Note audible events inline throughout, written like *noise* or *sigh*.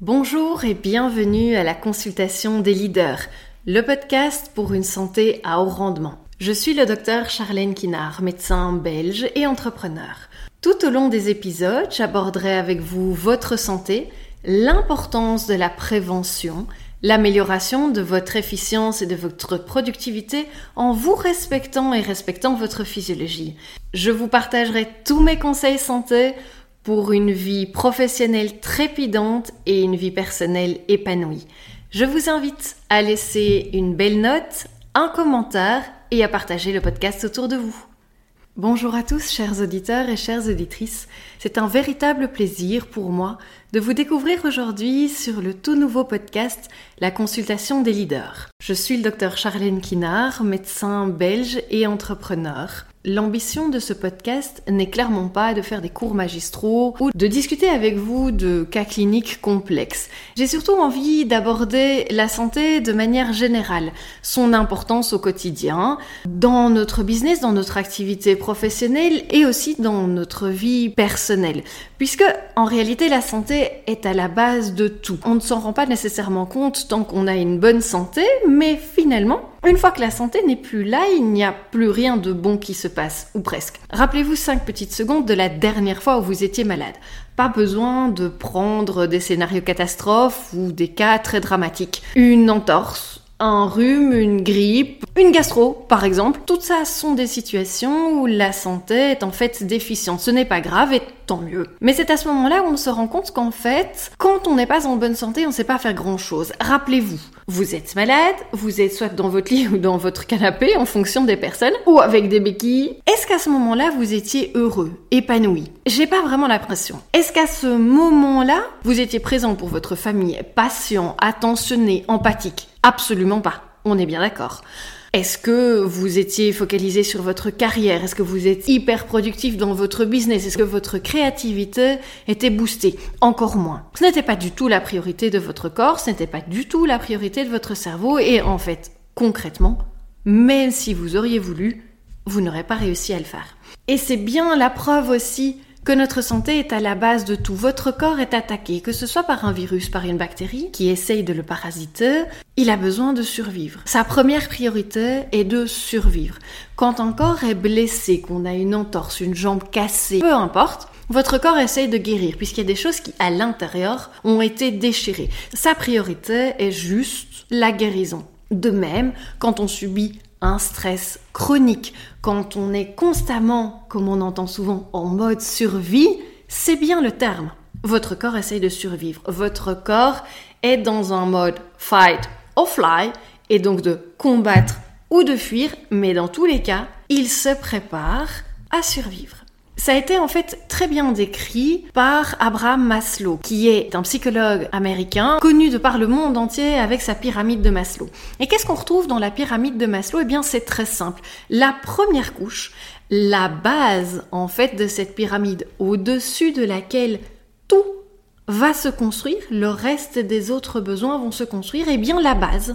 Bonjour et bienvenue à la consultation des leaders, le podcast pour une santé à haut rendement. Je suis le docteur Charlène Kinard, médecin belge et entrepreneur. Tout au long des épisodes, j'aborderai avec vous votre santé, l'importance de la prévention, l'amélioration de votre efficience et de votre productivité en vous respectant et respectant votre physiologie. Je vous partagerai tous mes conseils santé pour une vie professionnelle trépidante et une vie personnelle épanouie. Je vous invite à laisser une belle note, un commentaire et à partager le podcast autour de vous. Bonjour à tous, chers auditeurs et chères auditrices. C'est un véritable plaisir pour moi de vous découvrir aujourd'hui sur le tout nouveau podcast La consultation des leaders. Je suis le docteur Charlène Kinard, médecin belge et entrepreneur. L'ambition de ce podcast n'est clairement pas de faire des cours magistraux ou de discuter avec vous de cas cliniques complexes. J'ai surtout envie d'aborder la santé de manière générale, son importance au quotidien, dans notre business, dans notre activité professionnelle et aussi dans notre vie personnelle. Puisque, en réalité, la santé est à la base de tout. On ne s'en rend pas nécessairement compte tant qu'on a une bonne santé, mais finalement, une fois que la santé n'est plus là, il n'y a plus rien de bon qui se passe, ou presque. Rappelez-vous 5 petites secondes de la dernière fois où vous étiez malade. Pas besoin de prendre des scénarios catastrophes ou des cas très dramatiques. Une entorse, un rhume, une grippe, une gastro, par exemple. Toutes ça sont des situations où la santé est en fait déficiente. Ce n'est pas grave et tant mieux. Mais c'est à ce moment-là où on se rend compte qu'en fait, quand on n'est pas en bonne santé, on ne sait pas faire grand-chose. Rappelez-vous, vous êtes malade, vous êtes soit dans votre lit *laughs* ou dans votre canapé en fonction des personnes, ou avec des béquilles. Est-ce qu'à ce moment-là, vous étiez heureux, épanoui? J'ai pas vraiment l'impression. Est-ce qu'à ce moment-là, vous étiez présent pour votre famille, patient, attentionné, empathique? Absolument pas. On est bien d'accord. Est-ce que vous étiez focalisé sur votre carrière? Est-ce que vous êtes hyper productif dans votre business? Est-ce que votre créativité était boostée? Encore moins. Ce n'était pas du tout la priorité de votre corps, ce n'était pas du tout la priorité de votre cerveau et en fait, concrètement, même si vous auriez voulu, vous n'aurez pas réussi à le faire. Et c'est bien la preuve aussi que notre santé est à la base de tout. Votre corps est attaqué, que ce soit par un virus, par une bactérie qui essaye de le parasiter, il a besoin de survivre. Sa première priorité est de survivre. Quand un corps est blessé, qu'on a une entorse, une jambe cassée, peu importe, votre corps essaye de guérir puisqu'il y a des choses qui, à l'intérieur, ont été déchirées. Sa priorité est juste la guérison. De même, quand on subit un stress chronique, quand on est constamment, comme on entend souvent, en mode survie, c'est bien le terme. Votre corps essaye de survivre. Votre corps est dans un mode fight or fly, et donc de combattre ou de fuir, mais dans tous les cas, il se prépare à survivre. Ça a été en fait très bien décrit par Abraham Maslow, qui est un psychologue américain connu de par le monde entier avec sa pyramide de Maslow. Et qu'est-ce qu'on retrouve dans la pyramide de Maslow? Eh bien, c'est très simple. La première couche, la base en fait de cette pyramide, au-dessus de laquelle tout va se construire, le reste des autres besoins vont se construire, eh bien la base,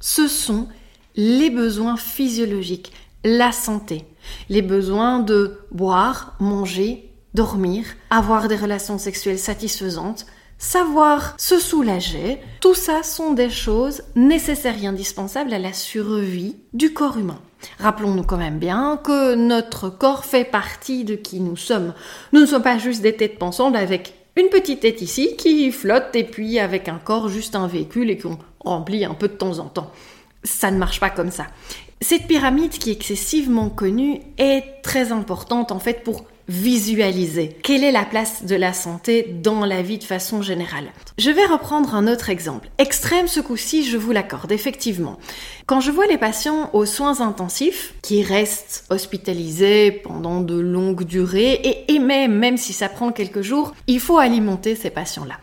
ce sont les besoins physiologiques, la santé, les besoins de boire, manger, dormir, avoir des relations sexuelles satisfaisantes, savoir se soulager, tout ça sont des choses nécessaires et indispensables à la survie du corps humain. Rappelons-nous quand même bien que notre corps fait partie de qui nous sommes. Nous ne sommes pas juste des têtes pensantes avec une petite tête ici qui flotte et puis avec un corps juste un véhicule et qu'on remplit un peu de temps en temps. Ça ne marche pas comme ça. Cette pyramide qui est excessivement connue est très importante en fait pour visualiser quelle est la place de la santé dans la vie de façon générale. Je vais reprendre un autre exemple. Extrême ce coup-ci, je vous l'accorde, effectivement. Quand je vois les patients aux soins intensifs qui restent hospitalisés pendant de longues durées et, même si ça prend quelques jours, il faut alimenter ces patients-là.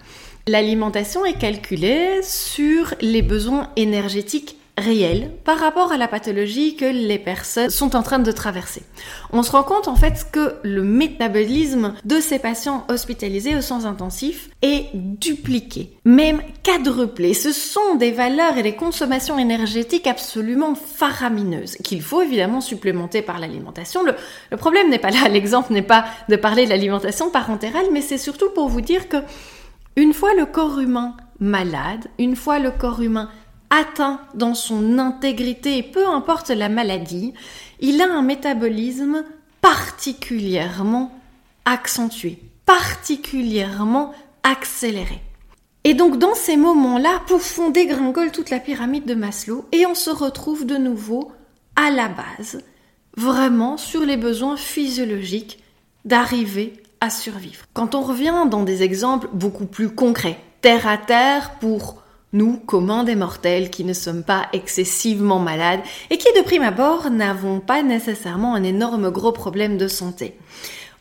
L'alimentation est calculée sur les besoins énergétiques réel par rapport à la pathologie que les personnes sont en train de traverser. On se rend compte en fait que le métabolisme de ces patients hospitalisés aux soins intensifs est dupliqué, même quadruplé. Ce sont des valeurs et des consommations énergétiques absolument faramineuses qu'il faut évidemment supplémenter par l'alimentation. Le, le problème n'est pas là, l'exemple n'est pas de parler de l'alimentation parentérale, mais c'est surtout pour vous dire que Une fois le corps humain malade, une fois le corps humain atteint dans son intégrité, peu importe la maladie, il a un métabolisme particulièrement accentué, particulièrement accéléré. Et donc dans ces moments-là, pouf, on dégringole toute la pyramide de Maslow et on se retrouve de nouveau à la base, vraiment sur les besoins physiologiques d'arriver à survivre. Quand on revient dans des exemples beaucoup plus concrets, terre à terre pour nous, communs des mortels, qui ne sommes pas excessivement malades et qui, de prime abord, n'avons pas nécessairement un énorme gros problème de santé.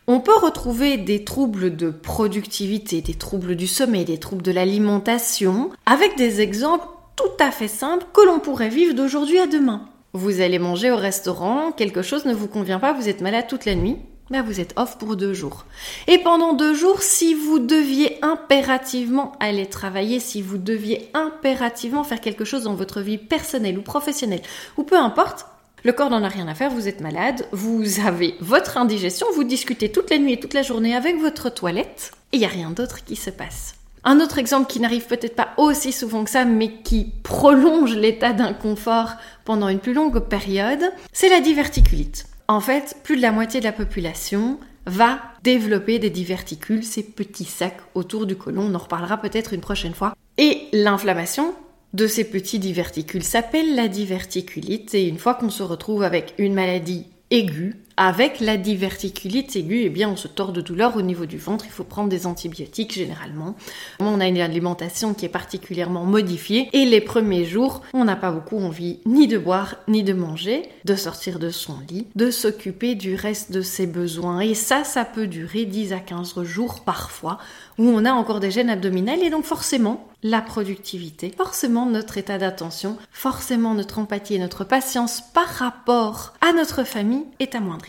On peut retrouver des troubles de productivité, des troubles du sommeil, des troubles de l'alimentation, avec des exemples tout à fait simples que l'on pourrait vivre d'aujourd'hui à demain. Vous allez manger au restaurant, quelque chose ne vous convient pas, vous êtes malade toute la nuit, ben vous êtes off pour deux jours. Et pendant deux jours, si vous deviez impérativement aller travailler, si vous deviez impérativement faire quelque chose dans votre vie personnelle ou professionnelle, ou peu importe, le corps n'en a rien à faire, vous êtes malade, vous avez votre indigestion, vous discutez toute la nuit et toute la journée avec votre toilette, et il n'y a rien d'autre qui se passe. Un autre exemple qui n'arrive peut-être pas aussi souvent que ça, mais qui prolonge l'état d'inconfort pendant une plus longue période, c'est la diverticulite. En fait, plus de la moitié de la population va développer des diverticules, ces petits sacs autour du côlon. On en reparlera peut-être une prochaine fois. Et l'inflammation de ces petits diverticules s'appelle la diverticulite. Et une fois qu'on se retrouve avec une maladie aiguë, avec la diverticulite aiguë, eh bien, on se tord de douleur au niveau du ventre. Il faut prendre des antibiotiques généralement. On a une alimentation qui est particulièrement modifiée et les premiers jours, on n'a pas beaucoup envie ni de boire ni de manger, de sortir de son lit, de s'occuper du reste de ses besoins. Et ça, ça peut durer 10 à 15 jours parfois, où on a encore des gènes abdominales et donc forcément la productivité, forcément notre état d'attention, forcément notre empathie et notre patience par rapport à notre famille est amoindrie.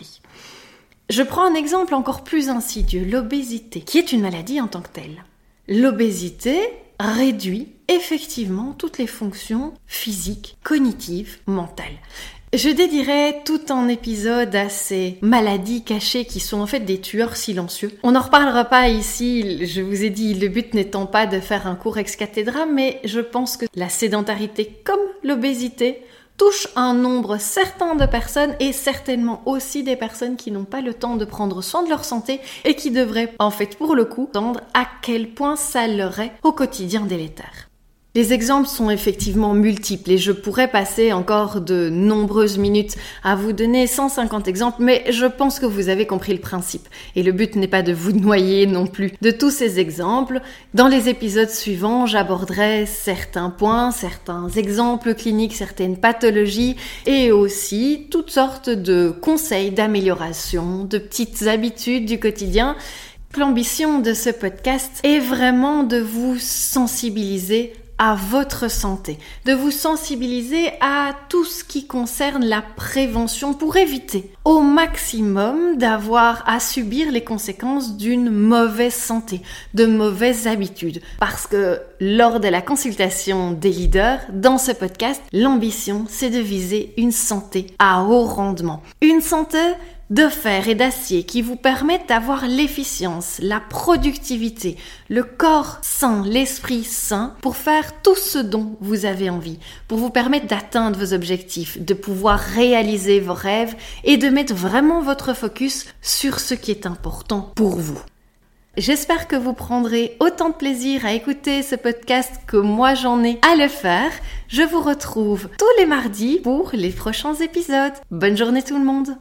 Je prends un exemple encore plus insidieux, l'obésité, qui est une maladie en tant que telle. L'obésité réduit effectivement toutes les fonctions physiques, cognitives, mentales. Je dédierai tout un épisode à ces maladies cachées qui sont en fait des tueurs silencieux. On n'en reparlera pas ici, je vous ai dit, le but n'étant pas de faire un cours ex cathedra, mais je pense que la sédentarité comme l'obésité touche un nombre certain de personnes et certainement aussi des personnes qui n'ont pas le temps de prendre soin de leur santé et qui devraient en fait pour le coup entendre à quel point ça leur est au quotidien délétère. Les exemples sont effectivement multiples et je pourrais passer encore de nombreuses minutes à vous donner 150 exemples, mais je pense que vous avez compris le principe. Et le but n'est pas de vous *laughs* noyer non plus de tous ces exemples. Dans les épisodes suivants, j'aborderai certains points, certains exemples cliniques, certaines pathologies et aussi toutes sortes de conseils d'amélioration, de petites habitudes du quotidien L'ambition de ce podcast est vraiment de vous sensibiliser à votre santé, de vous sensibiliser à tout ce qui concerne la prévention pour éviter au maximum d'avoir à subir les conséquences d'une mauvaise santé, de mauvaises habitudes. Parce que lors de la consultation des leaders, dans ce podcast, l'ambition, c'est de viser une santé à haut rendement. Une santé de fer et d'acier qui vous permettent d'avoir l'efficience, la productivité, le corps sain, l'esprit sain pour faire tout ce dont vous avez envie, pour vous permettre d'atteindre vos objectifs, de pouvoir réaliser vos rêves et de mettre vraiment votre focus sur ce qui est important pour vous. J'espère que vous prendrez autant de plaisir à écouter ce podcast que moi j'en ai à le faire. Je vous retrouve tous les mardis pour les prochains épisodes. Bonne journée tout le monde